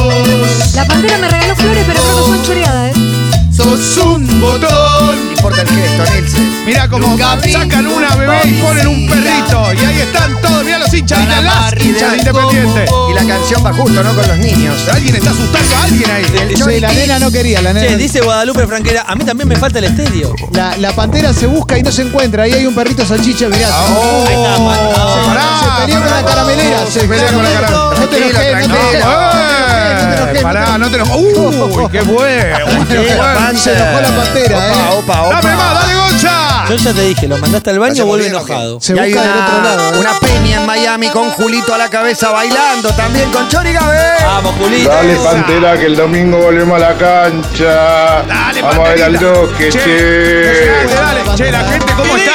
Vi sacan una bebé y ponen un perrito. Y ahí están todos, mirá los hinchas, mirá las hinchas de Independiente. Y la canción va justo, ¿no? Con los niños. Alguien está asustando a alguien ahí. Sí, la nena no quería, la nena. Che, dice Guadalupe Franquera, a mí también me falta el estéreo. La, la pantera se busca y no se encuentra. Ahí hay un perrito salchicha, mirá. Oh, Ahí está, man. Se- pará, se peleó con la caramelera. Se peleó con la caramela. No te enojes, no te Tranquilo, enojes. Pará, no te lo. Uy, qué bueno. <laughs> Qué bueno. Se enojó la pantera, eh. Opa, opa, Dame más, opa. dale, Gonza. Yo ya te dije, lo mandaste al baño, ¿Hacemos vuelve enojado. Se Y hay busca del una, otro lado. eh. una peña en Miami con Julito a la cabeza bailando también con Chori Gabé. Vamos, Julito. Dale, Esa. Pantera, que el domingo volvemos a la cancha. Dale, Vamos a ver al. Doque, Che, che. Dale, dale. Che, la gente, ¿cómo está?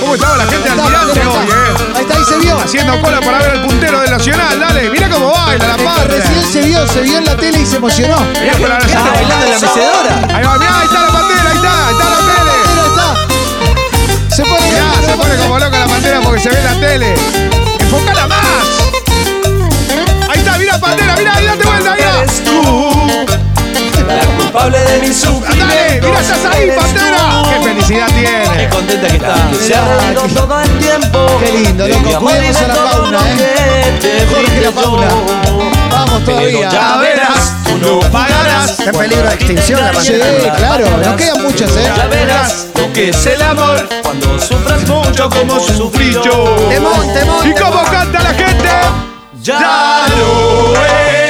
¿Cómo estaba la gente Almirante hoy, eh? Ahí está, ahí se vio. Haciendo cola para ver al puntero del Nacional, dale. Mira cómo baila la parte. Recién se vio, se vio en la tele y se emocionó. Mirá con la Está gente bailando en la mecedora. Ahí va, mirá, ahí está la pantera, ahí está, ahí está la tele. Se pone Mirá, se pone como loca la pantera porque se ve en la tele. Enfocala más. Ahí está, mirá pantera, mirá, ahí date vuelta, mirá. Eres tú, la culpable de mi Dale, sufrimiento. mirá, estás ahí, pantera. Qué felicidad Qué tiene. contenta que está. Se ha todo el tiempo. Qué lindo, loco. Cuidemos a la fauna, eh. que te Jorge la fauna. Vamos Pero todavía. ya verás, no pagarás. Está en peligro de extinción la Sí, claro, nos quedan muchas, ¿eh? Ya verás lo que es el amor cuando sufras mucho como sufrí yo. Temón, temón, ¿Y cómo canta la gente? Ya lo verás,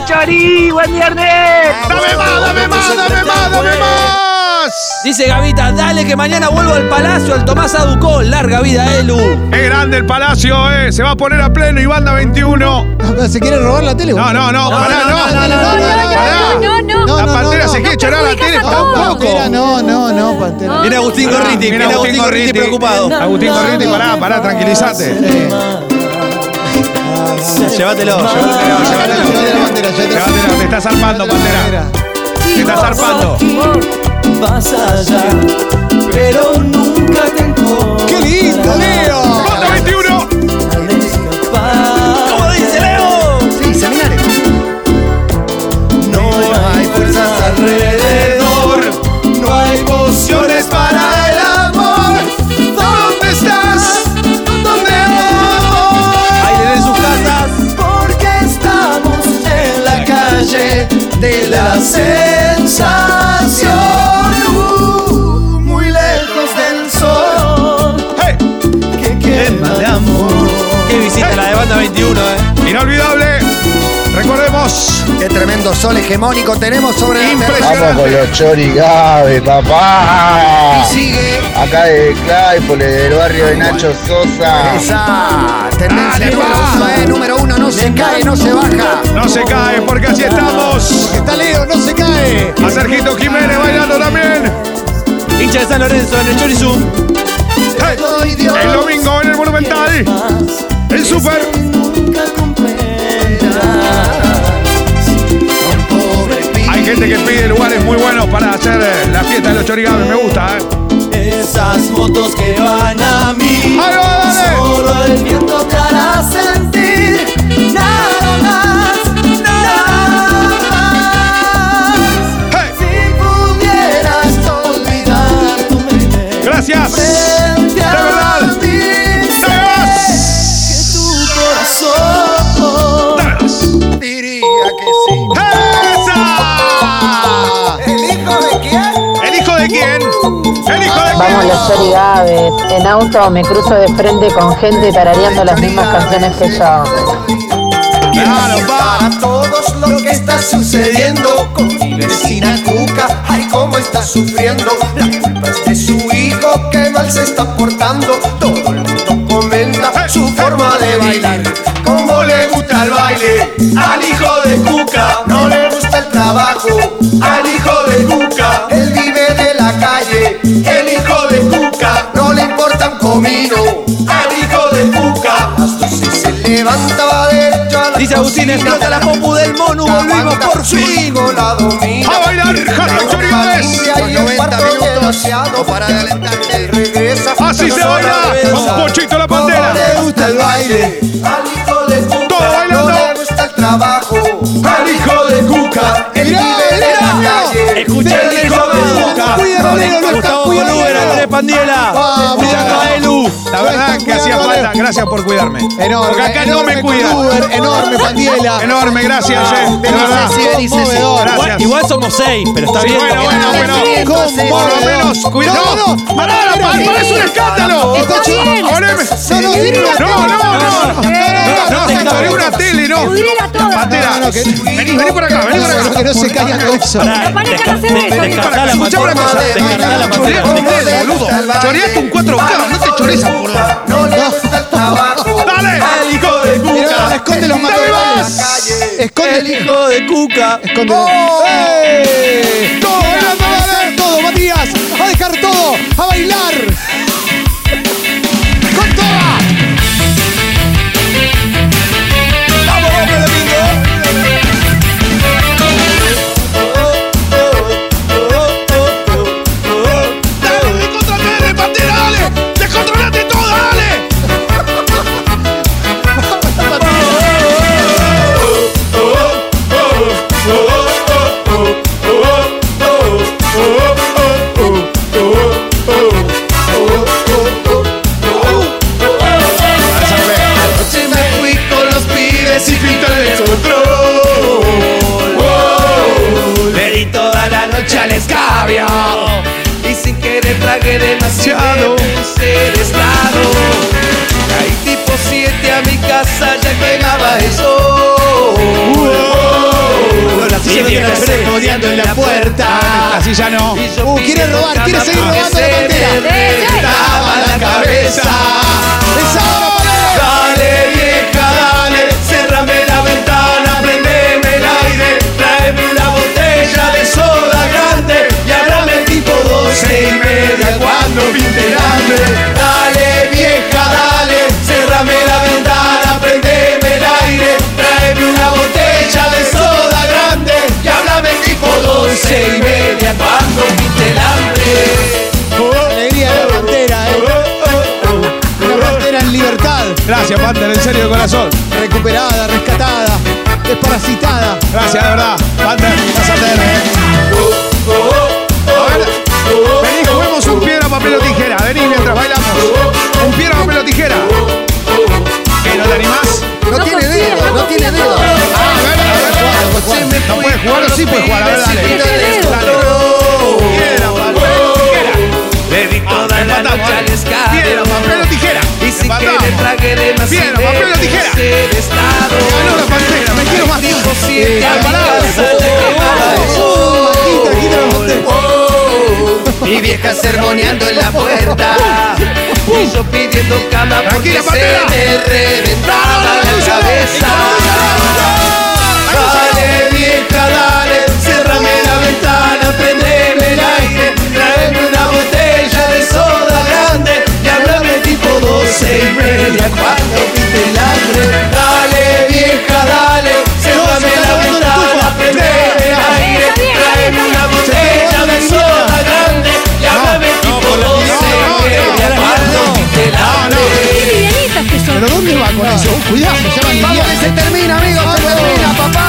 Chori! ¡Buen viernes! Dame más, dame más, dame más, dame más. Dice Gavita, dale que mañana vuelvo al palacio, al Tomás Aducó. Larga vida, Elu. Qué grande el palacio, eh. Se va a poner a pleno y banda 21. ¿Se quiere robar la tele? No, no, no, pará, no. no, no, no, Pará. No, no, no. La no, pantera no, se no. quiere chorar la tele tampoco. No, no, no, Pantera. Viene Agustín Gorriti, Mira viene Agustín Gorriti preocupado. Agustín Gorriti, pará, pará, tranquilízate. Llévatelo, llévatelo, llévatelo. Llévatelo, te estás armando, Pantera. Te estás armando. Vas allá, pero nunca te. ¡Qué lindo, Leo! ¡Bota 21! ¿Cómo dice Leo? Sí. No hay fuerzas alrededor, no hay pociones para Tremendo sol hegemónico tenemos sobre Vamos con los chorigabe, papá. Y sigue. Acá de Claypole, del barrio de Nacho Sosa. Esa tendencia número uno, eh, número uno, no se cae, no se baja. No se cae porque así estamos. Está Leo, no se cae. A Sergito Jiménez bailando también. Hincha de San Lorenzo en el Chorizum. Hey, El domingo en el Monumental. El Super. Gente que pide lugares muy buenos para hacer eh, la fiesta de los chorigabes. Me gusta, ¿eh? Esas motos que van a mí, Ahí va, dale. solo el viento te hará sentir nada más, nada más. Si pudieras olvidar tu mente Gracias. De verdad. Vamos los chorigaves. En auto me cruzo de frente con gente tarareando las mismas canciones que yo. Claro, va. Para todos lo que está sucediendo con mi vecina Cuca, ay cómo está sufriendo. La culpa es de su hijo que mal se está portando. Todo el mundo comenta su forma de bailar. Cómo le gusta el baile al hijo de Cuca. No le gusta el trabajo importa un comino al hijo de Cuca. Las 12 se levanta derecho a la Dice Agustín, explota la compu del Monu, volvimos por fin. La domina. A bailar, hashtag chorigabes. Y el 90 cuarto minutos. para adelantarte. regresa. Así se baila. Con Pochito la ¿Cómo Pantera. le gusta el baile? Al hijo de Cuca. Todo bailando. No le gusta el trabajo. Al hijo de Cuca. Él Escucha El está Gustavo. Bolúber, Andrés Pandiela. Vamos. Escuchando a Elu. La verdad que hacía falta. Gracias por cuidarme. Enorme. Porque acá no me cuidan. Enorme, Pandiela. Enorme, gracias, eh. De verdad. Conmovedor. Gracias. Igual somos seis, pero está bien. bueno, bueno, bueno. Por lo menos, cuidado. No, no, ¡Pará, no, pará, es un escándalo! No, no, No, no, no, no. No, una tele, no. Pantera, No, no, que- vení, vení por acá, vení por No, acá. que no se caiga eso. De- una cosa. pantera. un dedo, boludo. Choreaste un 4K, no te chores esa boludo. No le gusta el. Dale. Hijo de Cuca. esconde los ¡Dame matorrales. más! Esconde El hijo de Cuca. Esconde. ¡Eh! Todo, Matías. A dejar todo, a bailar. Verdad. Vas a tener. Vení, juguemos un piedra, papel o tijera. Vení mientras bailamos. Un piedra, papel o tijera. ¿Qué, no te animás? No, tiene dedo, no tiene dedo. Ah, a ver, a ver. No puedes jugar o sí puedes jugar. A ver, dale. Piedra, papel o tijera. Le di toda la Empatamos, ¿eh? Piedra, papel o tijera. Empatamos. Piedra, papel o tijera. Ganó la pantera, me quiero más Al parado. Mi vieja sermoneando en la puerta. Y yo pidiendo cama porque se me reventaba la cabeza. Dale vieja, dale, cerrame la ventana, prendeme el aire. Traeme una botella de soda grande. Y háblame tipo doce y media cuando pinte el hambre. Dale vieja, dale, dónde va con eso? Cuidado, Vamos que se termina, amigos, se termina, papá.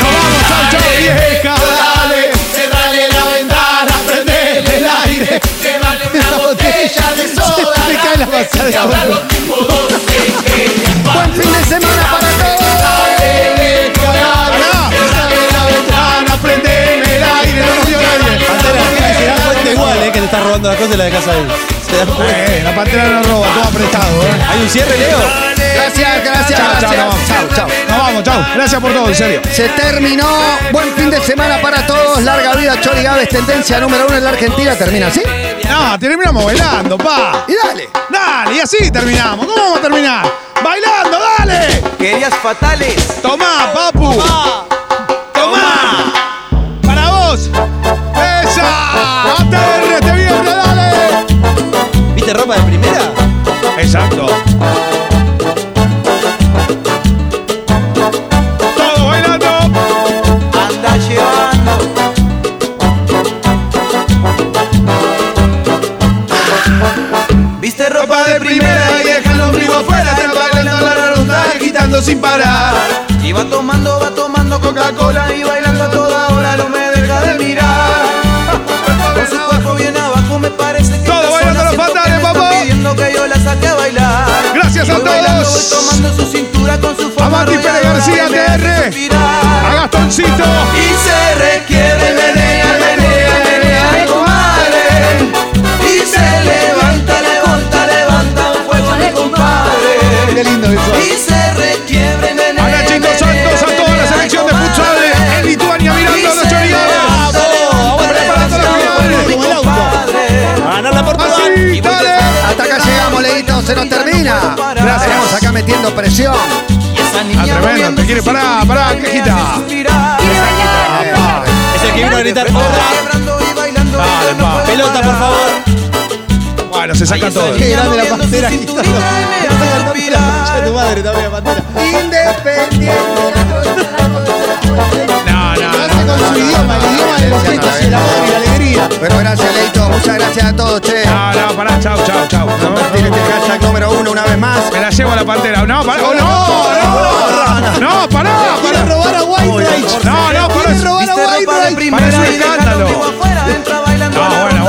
Nos vamos, vieja. Dale, cerrale la ventana, prendele el aire <laughs> Llévale una botella de soda Me cae la pasada. Buen fin de semana para todos. Robando las cosas y la dejas ahí. Se dan cuenta. Eh, la pantera no roba, todo prestado, eh. ¿Hay un cierre, Leo? Gracias, gracias, chau, gracias. nos vamos. Nos chau. Gracias por todo, en serio. Se terminó. Buen fin de semana para todos. Larga vida, Chori Gávez, tendencia número uno en la Argentina. Termina así. No, terminamos bailando, pa. Y dale. Dale, y así terminamos. ¿Cómo vamos a terminar? ¡Bailando, dale! Querías fatales. Tomá, papu. Tomá. Exacto. Todo bailando. Anda llevando. ¿Viste ropa de primera y deja el ombligo afuera? Te bailando la ronda, agitando sin parar. Y va tomando, va tomando Coca-Cola y bailando a toda hora, no me deja de mirar. Gracias Y a todos. voy tomando su cintura con su forma Mati Pérez arrolladora García, TR. A Gastoncito. Y se requiere, menea, menea, menea, comadre. Y se levanta, levanta, levanta un fuego, mi compadre. Qué lindo eso. Y se requiebre, menea, A Nachito Santos, a toda la selección de futsal en Lituania mirando a los. Preparando la Portugal. Así, dale. Hasta acá llegamos, Leito. Se nos termina. Gracias. Tenemos acá metiendo presión. Ah, tremendo. Te quiere pará, quejita. hace suspirar. Es el que vino a gritar. No pa. Pelota, por favor. Bueno, se saca todo. Qué grande la pantera tu madre también, pantera. No, no, Lo hace con su idioma, el idioma de los Pero gracias, Leito. Muchas gracias a todos, che. no. No, no, pará, chau, chau, chau. Compartir este hashtag número uno una vez más. Me la llevo a la pantera. No, pará. Oh, no, no. No, pará, Quiere pará. robar a White No, no, Quiere pará. robar a White Parece un escándalo. No, bueno,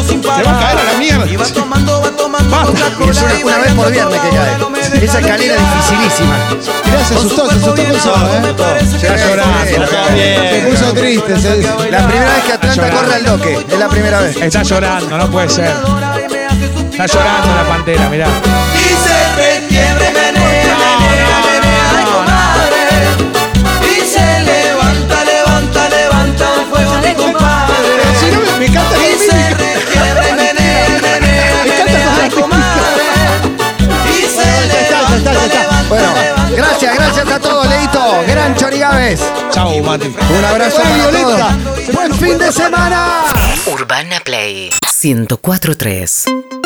agitando sin se va a parar. caer a la mierda. Y va tomando, va tomando. Coca-Cola Y es una, una vez por viernes que cae. Esa escalera es dificilísima. Mirá, se asustó, se asustó con eso, ¿eh? Está llorando. Se puso triste. se- La primera vez que Atlanta corre al doque. Es la primera vez. Está llorando, no puede ser. Está llorando la pantera, mirá. Y se requiebre, menea, menea. Y se levanta, levanta, levanta un fuego, mi compadre. Si no me, me Gran Chorigaves. Chau, Mati. Un abrazo para Violeta. todos. Buen fin de semana. Urbana Play 1043.